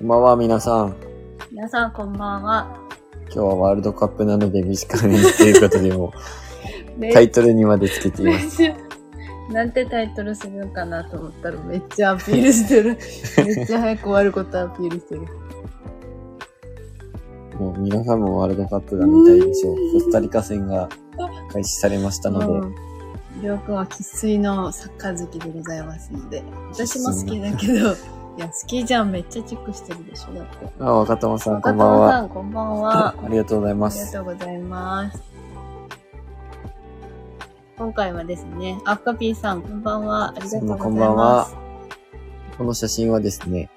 こんばんは、皆さん。皆さんこんばんは。今日はワールドカップなので短めにということでも めタイトルにまでつけています。なんてタイトルするのかなと思ったらめっちゃアピールしてる。めっちゃ早く終わることアピールしてる。もう皆さんもワールドカップが見たいでしょう。コスタリカ戦が開始されましたので、うん。りょうくんは生粋のサッカー好きでございますので。私も好きだけど、いや、好きじゃん。めっちゃチェックしてるでしょ。だって。あ、若友さんこ若んばんは。友さん、こんばんは。ありがとうございありがます。とうございます。今回はですね、アッカピーさん、こんばんは。ありがとうございます。こんばんはこの写真はですね、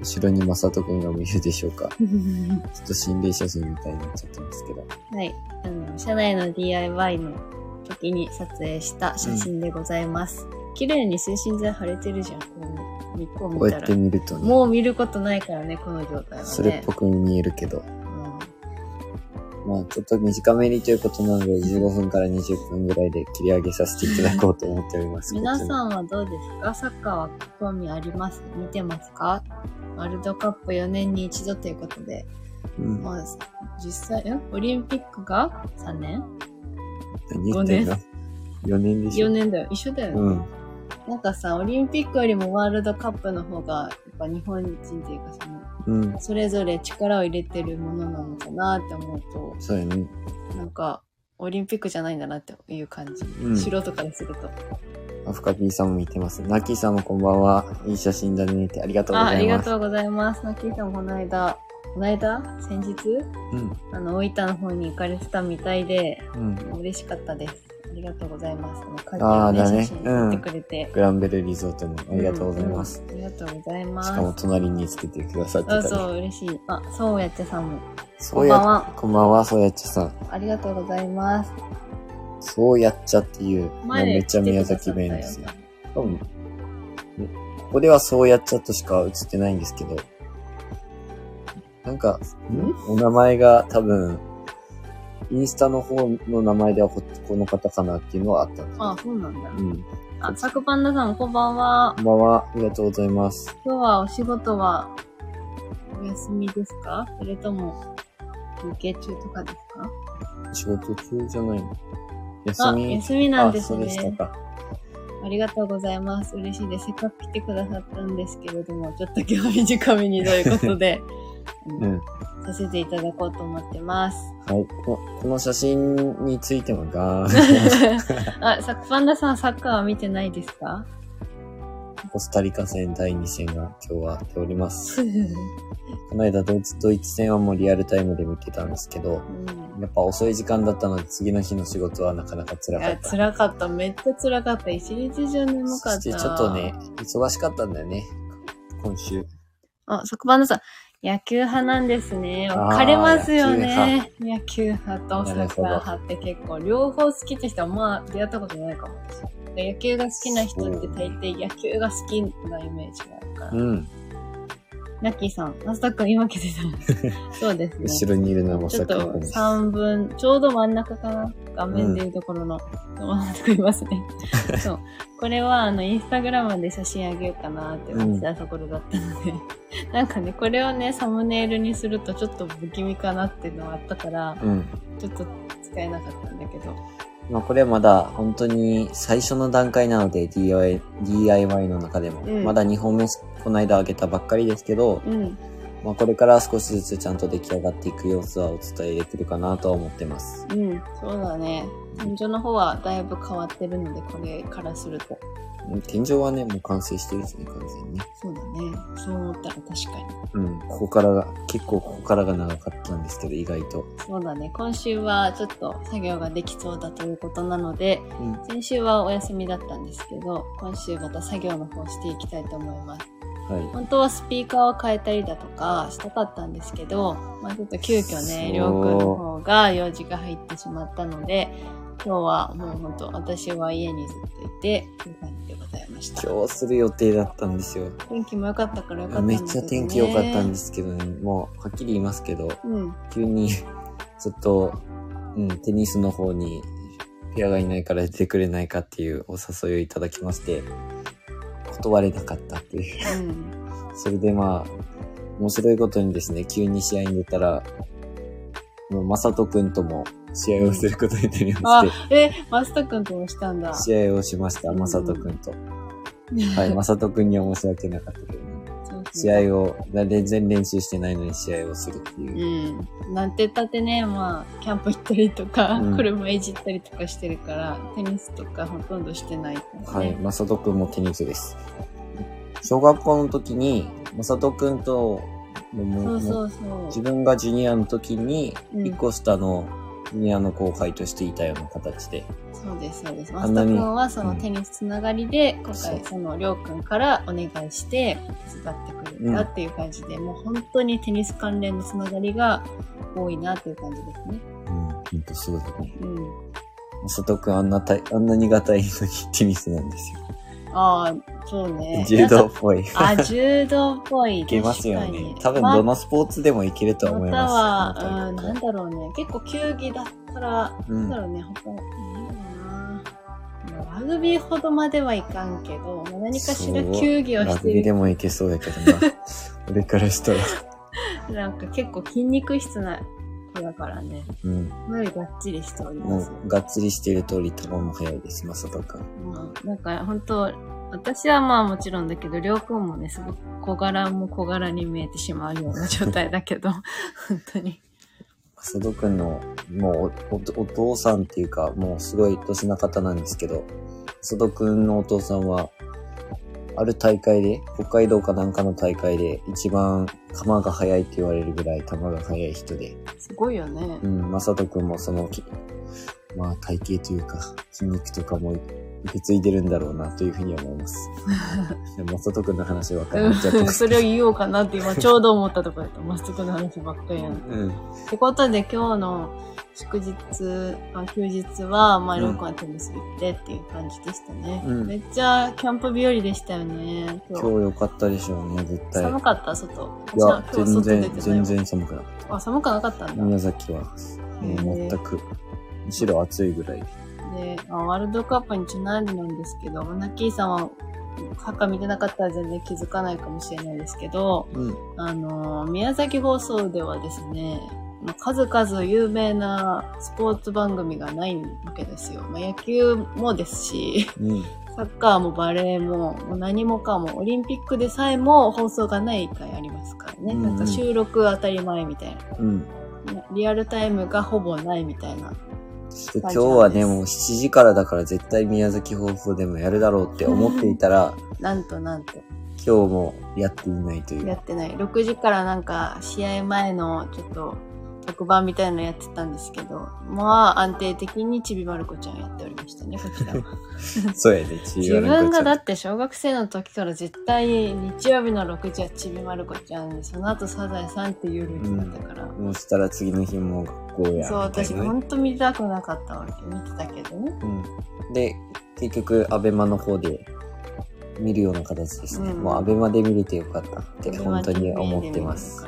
後ろにまさとくんが見えるでしょうか。ちょっと心霊写真みたいになっちゃってますけど。はい。あの、社内の DIY の時に撮影した写真でございます。綺麗に推進剤貼れてるじゃん。ここう見たらこうやって。見るとね、もう見ることないからね、この状態はね。それっぽく見えるけど。うんまあちょっと短めにということなので、15分から20分ぐらいで切り上げさせていただこうと思っております。皆こさんはどうですか？サッカーは興味あります？見てますか？ワールドカップ4年に一度ということで。うん。まあ、実際、んオリンピックが3年？何言ってんの ?4 年？でしょ ?4 年だよ。一緒だよね。うん。なんかさ、オリンピックよりもワールドカップの方が、やっぱ日本人っていうかその、うん。それぞれ力を入れてるものなのかなって思うと、そうやね。なんか、オリンピックじゃないんだなっていう感じ。うん素人からすると。アフカピーさんも見てます。ナッキーさんもこんばんは。いい写真だねってありがとうごあ、ありざいます。がとうございます。ナッキーさんこの間、この間？先日？うん。あの、大分の方に行かれてたみたいで、うん。嬉しかったです。ありがとうございます。ああをね、ーだね写真撮ってくれて。グランベルリゾートにありがとうございます。うんうんありがとうございます。しかも隣につけてくださってたり。そうそう、嬉しい。あ、そうやってさんも。そうやこんばんはこんばんは、そうやっちゃさん。ありがとうございます。そうやっちゃっていう、めっちゃ宮崎弁ですよ。多分、ここではそうやっちゃとしか映ってないんですけど、なんか、ん？お名前が多分、インスタの方の名前ではここの方かなっていうのはあったんですあ、そうなんだ。うん。あ、サクパンダさん、こんばんはこ。んばんは。ありがとうございます。今日はお仕事はお休みですか？それとも休憩中とかですか？仕事中じゃないの休あ、み休みなんですあ、そうでしたね。か。ありがとうございます。嬉しいです。せっかく来てくださったんですけれども、ちょっと今日は短めにということで、うんうん。させていただこうと思ってます。はい。ここの写真についてもガーン。あ、サクパンダさん、サッカーは見てないですか？コスタリカ戦第2戦が今日はやっております。この間ドイツ、ドイツ戦はもうリアルタイムで見てたんですけど、うんやっぱ遅い時間だったので次の日の仕事はなかなか辛かった。辛かった。めっちゃ辛かった。一日中眠かった。そしてちょっとね、忙しかったんだよね。今週。あ、サクパンダさん、野球派なんですね。分かれますよね。野球派とサッカー派って結構、両方好きって人はまあ出会ったことないかもしれない。野球が好きな人って大抵野球が好きなイメージがあるから。うん。ナッキーさん、マスタ君今気づいた。そうですね。後ろにいるのはまちょっとさかです。3分、ちょうど真ん中かな画面でいうところの、真ん中いますね。そう。これは、あの、インスタグラムで写真あげようかなって思ってたところだったので、なんかね、これをね、サムネイルにするとちょっと不気味かなっていうのはあったから、うん。ちょっと使えなかったんだけど。まあこれはまだ本当に最初の段階なので DIY, DIY の中でも、うんまだ2本目この間あげたばっかりですけど、うん。まあこれから少しずつちゃんと出来上がっていく様子はお伝えできるかなとは思ってます。うん。そうだね。天井の方はだいぶ変わってるので、これからすると。うん天井はね、もう完成してるですね、完全にね。そうだね。そう思ったら確かに。うん、ここからが、結構ここからが長かったんですけど、意外と。そうだね。今週はちょっと作業ができそうだということなので、うん。先週はお休みだったんですけど、今週また作業の方していきたいと思います。はい。本当はスピーカーを変えたりだとかしたかったんですけど、まあちょっと急遽ね、そうりょうくんの方が用事が入ってしまったので、今日はもう本当私は家にずっといて、という感じでございました。今日する予定だったんですよ。天気も良かったから良かったんめっですけど、ね。。ちゃ天気良かったんですすけどね、もうはっきり言いますけど、うん。急にずっと、うん、テニスの方にペアがいないから出てくれないかっていうお誘いをいただきまして、断れなかったっていう。うん。それでまあ、面白いことにですね、急に試合に出たら、もう、まさとくんとも試合をすることになりまあし、え、マスト君ともしたんだ。て、試合をしました、まさとくんと。はい、まさとくんには申し訳なかったけどね。試合を、全然練習してないのに試合をするっていう。うん。なんて言ったってね、まあ、キャンプ行ったりとか、うん車いじったりとかしてるから、テニスとかほとんどしてないからはい、ね。まさとくんもテニスです。小学校の時に、まさとくんと、もそうもそうそう。自分がジュニアの時に、うん一個下のジュニアの後輩としていたような形で。そうです、そうです。マスト君はそのテニスつながりで、今回そのりょうくんからお願いして手伝ってくれたっていう感じで、もう本当にテニス関連のつながりが多いなっていう感じですね。うん、ほんとそうだね。うん。まさとくんあんなたい、あんなにがたいのにテニスなんですよ。ああ、そうね。柔道っぽい。いあ、柔道っぽい。けますよ。ね多分まあどのスポーツでもいけると思いまたます。は、うん、なんだろうね。結構球技だったら、うなんんだろうね、他、ラグビーほどまではいかんけど、まあ何かしら球技をラしてる。グビーでもいけそうやけどな。俺からしたら。なんか結構筋肉質な子だからね。うん。かなりがっちりしておりもます。う、がっつりしている通り、球も速いです、まさとくん。まあ、なんか本当私はまあもちろんだけど、りょうくんもね、すごく小柄も小柄に見えてしまうような状態だけど、本当に。まさとくんの、もうおお、お父さんっていうか、もうすごい年な方なんですけど、まさとくんのお父さんは、ある大会で、北海道かなんかの大会で、一番球が速いって言われるぐらい球が速い人で、すごいよねう。ん、まさとくんもその、まあ体型というか、筋肉とかも受け継いでるんだろうなというふうに思います。でもまさとくんの話ばっかっちゃってうんますそれを言おうかなって今 ちょうど思ったところだった。マストクの話ばっかりやん。っうん。てことで今日の祝日、あ休日は、まあ、うんりょうくんはテニス行ってっていう感じでしたね。うんめっちゃキャンプ日和でしたよね。今日。良かったでしょうね、絶対。寒かった外。いや、全然、全然寒くなかっあ、寒くなかったんた。だ。宮崎は、もう全く、むしろ暑いぐらい。で、あワールドカップにちなんでなんですけど、ナッキーさんは、サッカー見てなかったら全然気づかないかもしれないですけど、うん。あの、宮崎放送ではですね、まあ数々有名なスポーツ番組がないわけですよ。まあ、野球もですし、うん。サッカーもバレーも、もう何もかも、オリンピックでさえも放送がない回ありますからね。うんうんなんか収録当たり前みたいうん。な。リアルタイムがほぼないみたいな。で今日はね、もう7時からだから絶対宮崎放送でもやるだろうって思っていたら、なんとなんと。今日もやっていないという。やってない。6時からなんか試合前のちょっと特番みたいなのやってたんですけど、まあ安定的にちびまる子ちゃんやっておりましたね、こちらは。そうやね、自自分がだって小学生の時から絶対日曜日の6時はちびまる子ちゃんで、その後サザエさんっていうルーティンだったから。もうしたら次の日も学校や。そう、私ほんと見たくなかったわけ。見てたけどね。うん。で、結局、アベマの方で見るような形ですね。うんもうアベマで見れてよかったって本当に思ってます。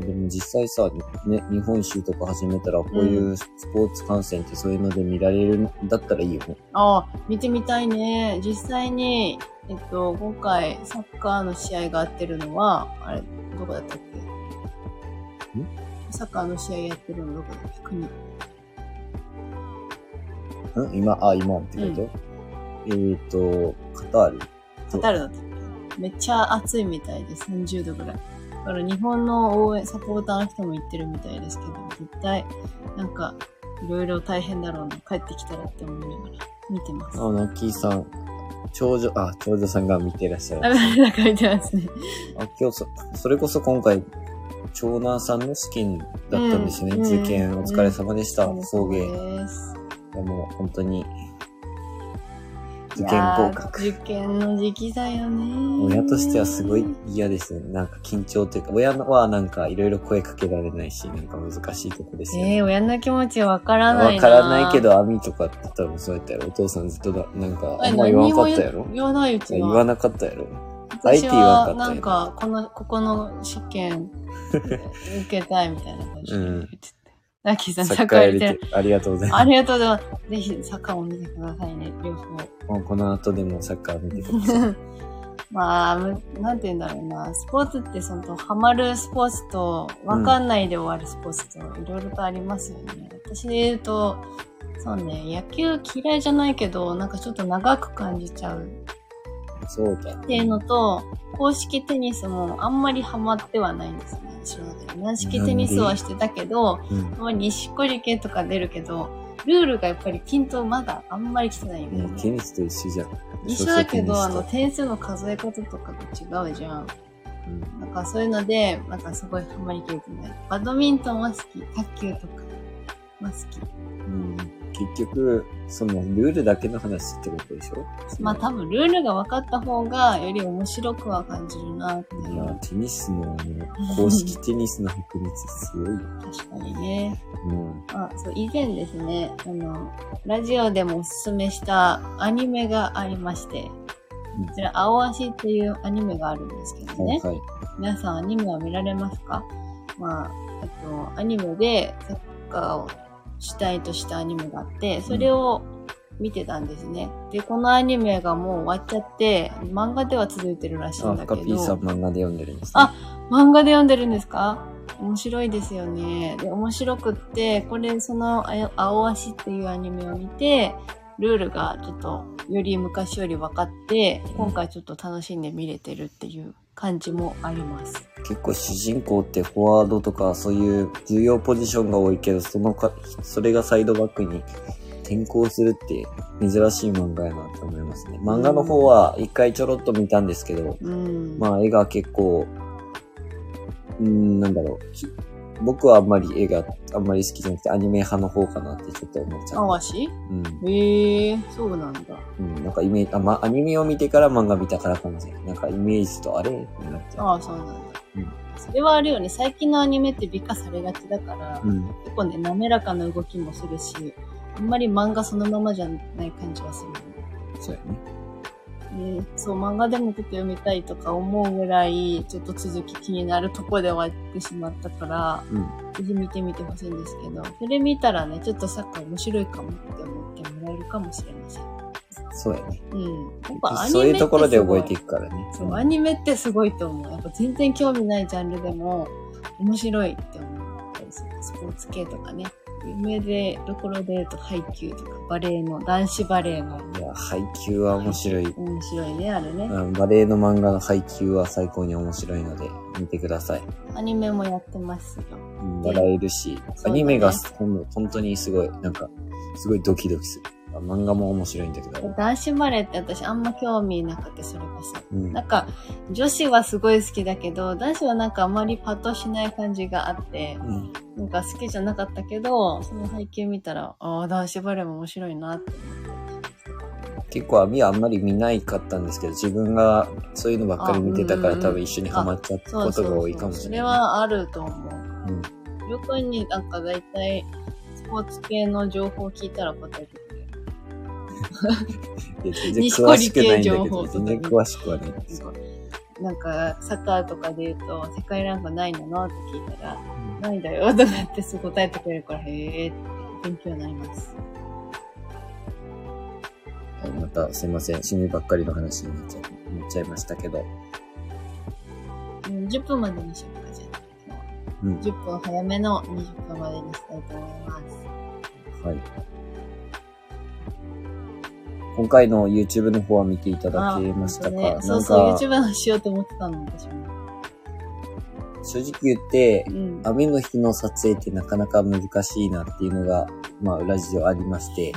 でも実際さ、ね、日本一周とか始めたら、こういうスポーツ観戦ってそういうので見られるんだったらいいよね。ああ、見てみたいね。実際に、えっと、今回サッカーの試合があってるのは、あれ、どこだったっけ？サッカーの試合やってるのどこだっけ？国。ん？今、あ、今ってこと、えっ、ー、と、カタール。カタールだったっけ？めっちゃ暑いみたいで30度ぐらい。だから日本の応援、サポーターの人も行ってるみたいですけど、絶対、なんか、いろいろ大変だろうな。帰ってきたらって思いながら見てます。あ、ナッキーさん、長女、あ、長女さんが見てらっしゃあ、る。なんか見てますね。あ、今日そ、それこそ今回、長男さんの試験だったんですね。うん受験お疲れ様でした。うん送迎。いやもう本当に、受い験合格。受験の時期だよね。親としてはすごい嫌ですよね。なんか緊張というか、親はなんかいろいろ声かけられないし、なんか難しいとこですよね。えー、親の気持ちわからないな。わからないけ。ど、網とかって多分そうやったやろ。お父さんずっとだ、なんか、あんま言わなかったやろ？言わないうちは。言わなかったやろ。あえて私言わんかは、ったんやなんか、この、ここの試験、受けたいみたいな感じで言ってて。ラッキーさん、ササッッカーやりてありがとうございます。ありがとうございます。ぜひ、サッカーも見てくださいね、両方。もうこの後でもサッカー見てください。まあ、むなんて言うんだろうな。スポーツってその、ハマるスポーツと、わかんないで終わるスポーツと、いろいろとありますよね。私で言うと、そうね、野球嫌いじゃないけど、なんかちょっと長く感じちゃうそうだ。っていうのと、公式テニスもあんまりハマってはないんですね、私の中で。軟式テニスはしてたけど、うん。まあ、西織系とか出るけど、ルールがやっぱり均等まだあんまり来てないよもうね。テニスと一緒じゃん。一緒だけど、あの、点数の数え方とかが違うじゃん。テニスとなんかそういうので、なんかすごいハマりきれてない。バドミントンは好き。卓球とかは好き。うん。うん。結局、そのルールだけの話ってことでしょ？まあ多分ルールが分かった方がより面白くは感じるなっていいや、う。テニスの、ね、公式テニスの確率すごいよ。確かにね。うん。あ、そう、以前ですね、あの、ラジオでもおすすめしたアニメがありまして、こちら、青足っていうアニメがあるんですけどね。はいはい。皆さんアニメは見られますか？まあ、えっと、アニメでサッカーを主体としたアニメがあって、それを見てたんですね。で、このアニメがもう終わっちゃって、漫画では続いてるらしいんあ、だけカピーさんど、漫画で読んでるんですね。あ漫画で読んでるんですか？面白いですよね。で、面白くって、これ、その、青足っていうアニメを見て、ルールがちょっと、より昔より分かって、今回ちょっと楽しんで見れてるっていう感じもあります。結構主人公ってフォワードとかそういう重要ポジションが多いけど、そのか、それがサイドバックに転向するって珍しい漫画やなと思いますね。漫画の方は一回ちょろっと見たんですけど、うん。まあ絵が結構、うーん、なんだろう。き僕はあんまり絵があんまり好きじゃなくてアニメ派の方かなってちょっと思っちゃう。青足うん。へえー、そうなんだ。うん。なんかイメージ、あ、ま、アニメを見てから漫画見たからかもしれない。なんかイメージとあれになっちゃう。ああ、そうなんだ。うんそれはあるよね。最近のアニメって美化されがちだから、うん。結構ね、滑らかな動きもするし、あんまり漫画そのままじゃない感じはするよね。そうやね。でそう、漫画でもちょっと読みたいとか思うぐらい、ちょっと続き気になるとこで終わってしまったから、うん。ぜひ見てみてほしいんですけど、それ見たらね、ちょっとサッカー面白いかもって思ってもらえるかもしれません。そうやね。うん。やっぱアニメってそういうところで覚えていく。くからね。そう、アニメってすごいと思う。やっぱ全然興味ないジャンルでも面白いって思ったりする。スポーツ系とかね。有名で、ところで言うと、ハイキューとか、バレエの、男子バレエの、いや、配給は面白い。面白いね、あれね。うん、バレエの漫画の配給は最高に面白いので、見てください。アニメもやってますよ。うん笑えるし、アニメがほん本当にすごい、なんか、すごいドキドキする。漫画も面白いんだけど。男子バレエって私あんま興味なくて、それこそ。うんなんか、女子はすごい好きだけど、男子はなんかあまりパッとしない感じがあって、うんなんか好きじゃなかったけど、その背景見たら、ああ、男子バレエも面白いなって。結構網はあんまり見ないかったんですけど、自分がそういうのばっかり見てたからあうんうん多分一緒にハマっちゃったことが多いかもしそれない。れはあると思う。うん。りょうくんになんか大体、スポーツ系の情報聞いたら答えて全然西詳しくないんだけど、全然詳しくはないです。なんか、サッカーとかで言うと、世界ランク何位なの？って聞いたら、何位だよとかってすぐ答えてくれるから、へえって勉強になります。はいまたすいません、趣味ばっかりの話になっちゃなっちゃいましたけど。うん10分までにしようか、じゃあ。うん。10分早めの20分までにしたいと思います。はい。今回の YouTube の方は見ていただけましたか、ね、そうそう、か、YouTube の話しようと思ってたの、私も。正直言ってう、ん。雨の日の撮影ってなかなか難しいなっていうのが、まあ、ラジオありまして。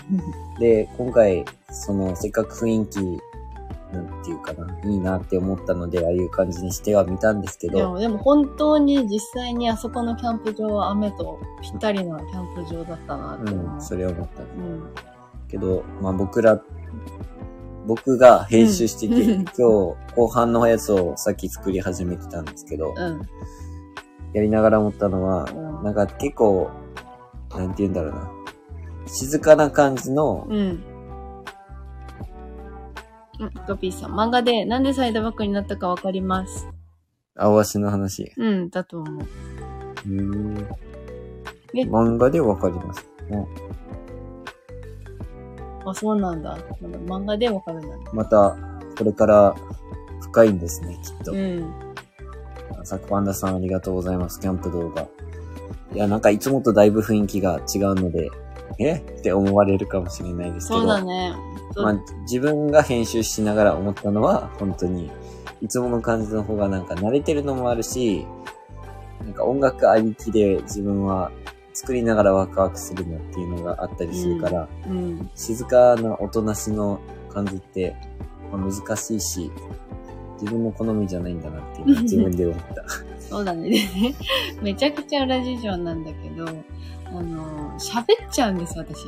で、今回、その、せっかく雰囲気、なんていうかな、いいなって思ったので、ああいう感じにしては見たんですけど、でも、でも本当に実際にあそこのキャンプ場は雨とぴったりなキャンプ場だったなって思う。うん、それは思った。うん。けど、まあ僕ら、僕が編集してて、うん今日後半のやつをさっき作り始めてたんですけど、うん。やりながら思ったのは、うんなんか結構、なんて言うんだろうな。静かな感じの、うん。うん、トピーさん。漫画でなんでサイドバックになったかわかります？青足の話。うん、だと思う。うーんえ？漫画でわかります。うんあ、そうなんだ。漫画でわかるんだね。また、これから深いんですね、きっとう。ん。サクパンダさんありがとうございます、キャンプ動画。いや、なんかいつもとだいぶ雰囲気が違うので、え？って思われるかもしれないですけど。そうだね。まあ、自分が編集しながら思ったのは、本当に、いつもの感じの方がなんか慣れてるのもあるし、なんか音楽ありきで自分は作りながらワクワクするなっていうのがあったりするから、うん。静かなおとなしの感じって、まあ、難しいし、自分の好みじゃないんだなっていうのは自分で思った。そうだね。めちゃくちゃ裏事情なんだけど、あの、喋っちゃうんです、私。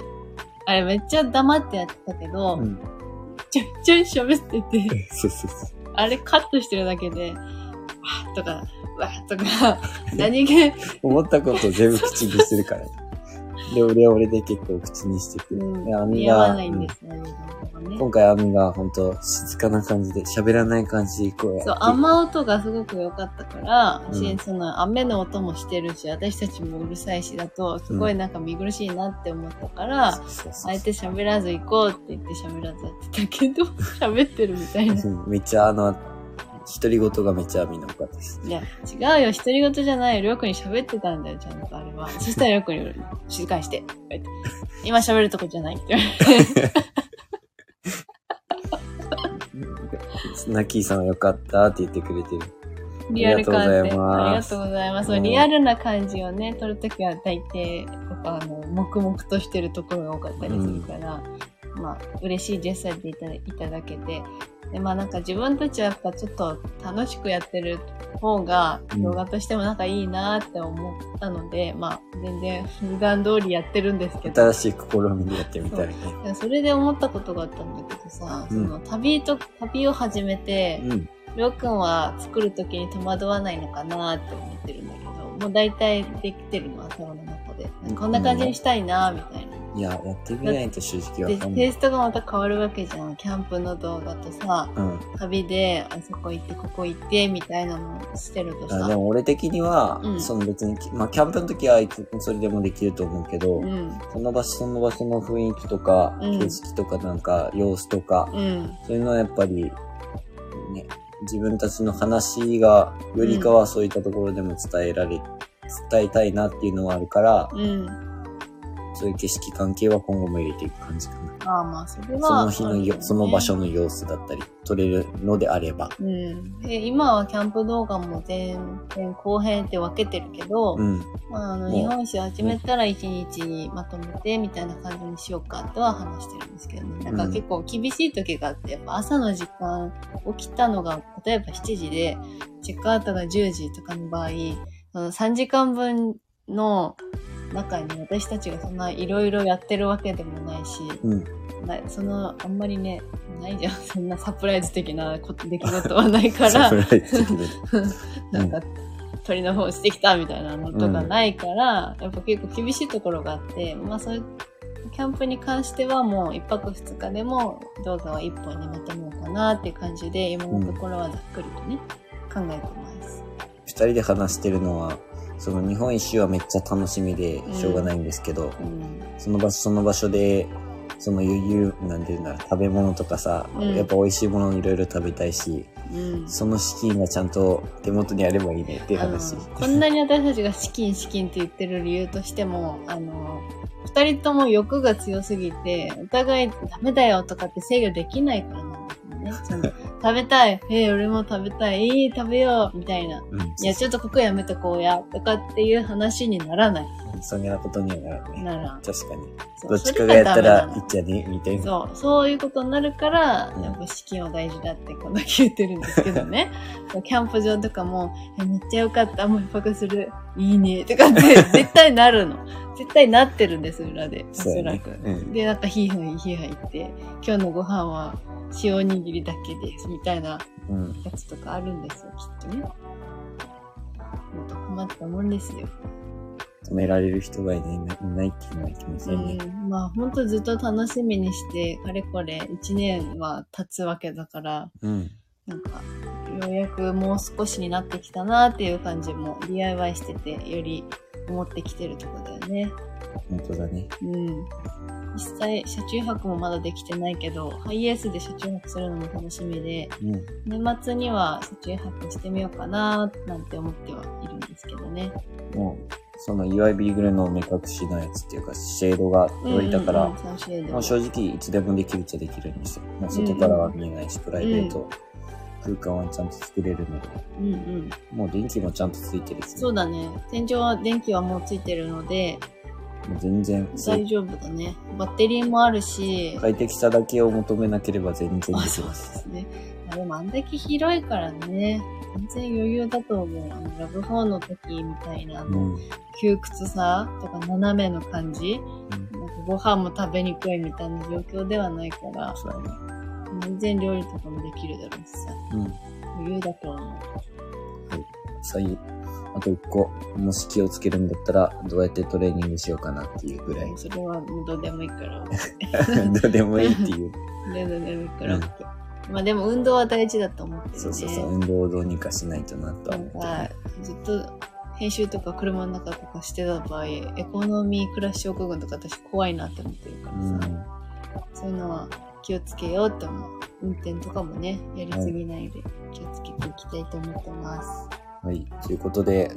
あれめっちゃ黙ってやってたけど、うん。ちょいちょい喋ってて、そうそうそう。あれカットしてるだけで、わーとか、わーとか、何気、思ったことを全部口にするから。で、俺は俺で結構口にしてて。うんで、アミが。今回アミが本当静かな感じで喋らない感じでこう。そう、雨音がすごく良かったから、うんしその雨の音もしてるし、私たちもうるさいしだと、すごいなんか見苦しいなって思ったから、あえて喋らず行こうって言って喋らずやってたけど、喋ってるみたいな。うんめっちゃあの、独り言がめっちゃアミの良かったです。いや、違うよ、独り言じゃないよ。りょうくんに喋ってたんだよ、ちゃんとあれは。そしたらりょうくんに静かにして、今喋るとこじゃないって言われて。ナッキーさんは良かったって言ってくれてる。リアル感で。ありがとうございますリアルな感じをね、撮るときは大抵、あの、黙々としてるところが多かったりするから、まあ、嬉しいジェスチャーでいただいただけて、で、まあなんか自分たちはやっぱちょっと楽しくやってる方がうん動画としてもなんかいいなって思ったので、まあ全然普段通りやってるんですけど、新しい試みでやってみたいね。いやそれで思ったことがあったんだけどさ、うんその旅と、旅を始めて、うん。りょうくんは作るときに戸惑わないのかなって思ってるんだけど、もう大体できてるの頭の中で。こんな感じにしたいなみたいな。いや、やってみないと正直で、わかんない。テイストがまた変わるわけじゃん。キャンプの動画とさ、うん。旅であそこ行ってここ行ってみたいなのをしてるとさ。あでも俺的には、うんその別に、まあキャンプの時はいつそれでもできると思うけど、うん。その場所その場所の雰囲気とか、うん景色とかなんか様子とか、うん。そういうのはやっぱり、ね、自分たちの話が、よりかはそういったところでも伝えられ、伝えたいなっていうのはあるから、うん。そういう景色関係は今後も入れていく感じかな。ああ、まあ、それは。その日のよ、その場所の。の様子だったり、撮れるのであれば。うん。で、今はキャンプ動画も前編後編って分けてるけど、うん。まあ、あの、日本史始めたら1日にまとめてみたいな感じにしようかとは話してるんですけどね。なんか結構厳しい時があって、やっぱ朝の時間起きたのが、例えば7時で、チェックアウトが10時とかの場合、その3時間分の中に私たちがそんないろいろやってるわけでもないし、うん。なその、あんまりね、ないじゃん。そんなサプライズ的なこと出来事はないから サプ、ライズ的に なんか、鳥の方してきたみたいなのとかないから、やっぱ結構厳しいところがあって、まあそういう、キャンプに関してはもう一泊二日でも動画は一本にまとめようかなっていう感じで、今のところはざっくりとね、考えてます。二人で話してるのは、その日本一周はめっちゃ楽しみでしょうがないんですけど、うん。その場所その場所で、その余裕、なんていうんだろう、食べ物とかさ、うんやっぱ美味しいものいろいろ食べたいし、うん。その資金がちゃんと手元にあればいいねっていう話。こんなに私たちが資金資金って言ってる理由としても、あの、二人とも欲が強すぎて、お互いダメだよとかって制御できないからなんですよね。食べたい。えー、俺も食べたい。いい、食べよう。みたいな。うん。いや、ちょっとここやめとこうや。とかっていう話にならない。そんなことにはならない。ならん。確かに。どっちかがやったらいっちゃね、みたいな。そう、そういうことになるから、うんやっぱ資金は大事だってこんだけ言ってるんですけどね。キャンプ場とかも、えめっちゃよかった、もう一泊する、いいね、とかって絶対なるの。絶対なってるんです、裏で。おそらく。うんで、なんかヒーハーヒーハー言って、今日のご飯は塩おにぎりだけです、みたいなうん。やつとかあるんですよ、きっとね。もっと困ったもんですよ。止められる人がいないいないっていうのはいけませんね。うん、まあ本当ずっと楽しみにして、かれこれ1年は経つわけだから、うん。なんか、ようやくもう少しになってきたなっていう感じも DIY してて、より思ってきてるとこだよね。本当だね。うん。実際、車中泊もまだできてないけど、ハイエースで車中泊するのも楽しみで、うん。年末には車中泊してみようかな、なんて思ってはいるんですけどね。もう、その UI ビーグルの目隠しのやつっていうか、シェードが届いたから、うんうんうん、サンシェードまあ、正直いつでもできるっちゃできるんですよ。まあ、外からは見えないし、プライベート空間はちゃんと作れるので、うんうん。もう電気もちゃんとついてるし、そうだね。天井は電気はもうついてるので、全然、大丈夫だね。バッテリーもあるし、快適さだけを求めなければ全然あ、できそうでます。すね。あでもあんだけ広いからね、全然余裕だと思う。あの、ラブ4の時みたいな、あうの、ん。窮屈さとか斜めの感じ、うんなんかご飯も食べにくいみたいな状況ではないから、そうだね。全然料理とかもできるだろうしさ、うん。余裕だと思う。最あと一個、もし気をつけるんだったら、どうやってトレーニングしようかなっていうぐらい。それはどうでもいいから、どうでもいいっていう。どうでもいいから、まあでも運動は大事だと思ってるね。そうそうそう、運動をどうにかしないとなと思ってるか、ずっと編集とか車の中とかしてた場合、エコノミークラッシュ症候群とか私怖いなって思ってるからさ、うん。そういうのは気をつけようって思う。運転とかもね、やりすぎないで気をつけていきたいと思ってます。はい。ということで、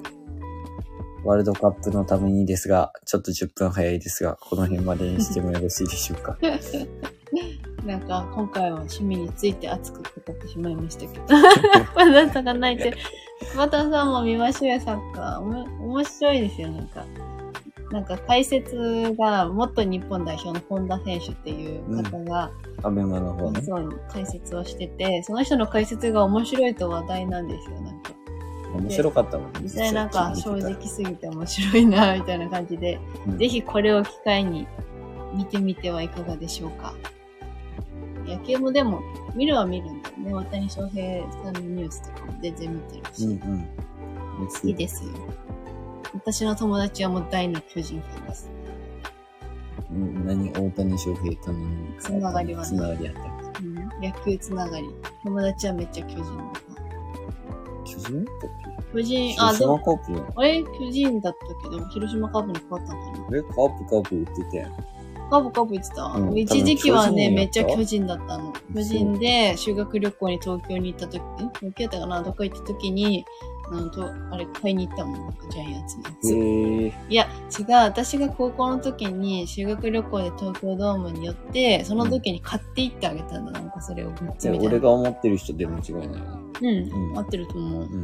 ワールドカップのためにですが、ちょっと10分早いですが、この辺までにしてもよろしいでしょうか。なんか、今回は趣味について熱く語ってしまいましたけど。まださんが泣いてる。またさんも見ましょうよ、サッカー。おも面白いですよ、なんか。なんか解説が元日本代表の本田選手っていう方が、アベマの方ね。そう解説をしてて、その人の解説が面白いと話題なんですよ、なんか。面白かったもんね。実際なんか正直すぎて面白いな、みたいな感じで、うんぜひこれを機会に見てみてはいかがでしょうか。野球もでも、見るは見るんだよね。大谷翔平さんのニュースとかも全然見てるし、うんうん。好きですよ。私の友達はもう大の巨人ファンです。うん何大谷翔平とのつながりはねつながりあったっうん、野球つながり。友達はめっちゃ巨人のファン。け巨人だっ巨人、けあ、でも、広島カープあれ？巨人だったけど、広島カープに変わったのかなえ、カープカープ言ってたやん。カーブカーブ言ってた、うん一時期はね、めっちゃ巨人だったの。巨人で修学旅行に東京に行った時、ん東京やったかなどっか行った時に、あのとあれ買いに行ったもん、なんかジャイアンツのやつ。へえ。いや、違う。私が高校の時に修学旅行で東京ドームに寄って、その時に買って行ってあげたんだ。なんかそれをグッズみたいな。俺が思ってる人で間違いないよね。うん、うん合ってると思う。うん。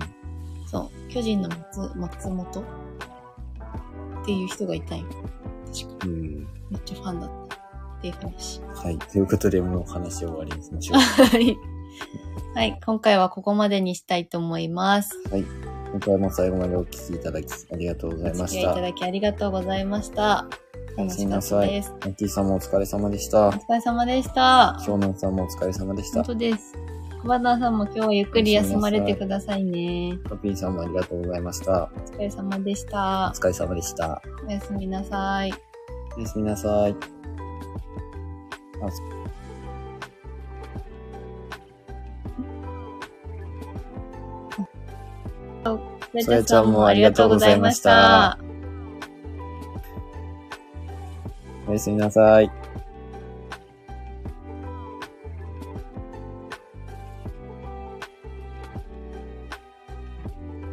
そう。巨人の松松本？っていう人がいたんよ。確か。うん。めっちゃファンだった。っていう話。はい。ということで、もう話終わりにしましょう。はい。はい。今回はここまでにしたいと思います。今回も最後までお聞きいただきありがとうございおました。付き合いいただきありがとうございました。おやすみなさい。です。マッキーさんもお疲れ様でしたお。疲れ様でした。湘南さんもお疲れ様でした本。当です。小畑さんも今日はゆっくり休まれてくださいね。パピーさんもありがとうございました。お疲れ様でしおた。疲れ様でした。おやすみなさい。おやすみなさい。あそれちゃんもありがとうございました。おやすみなさい。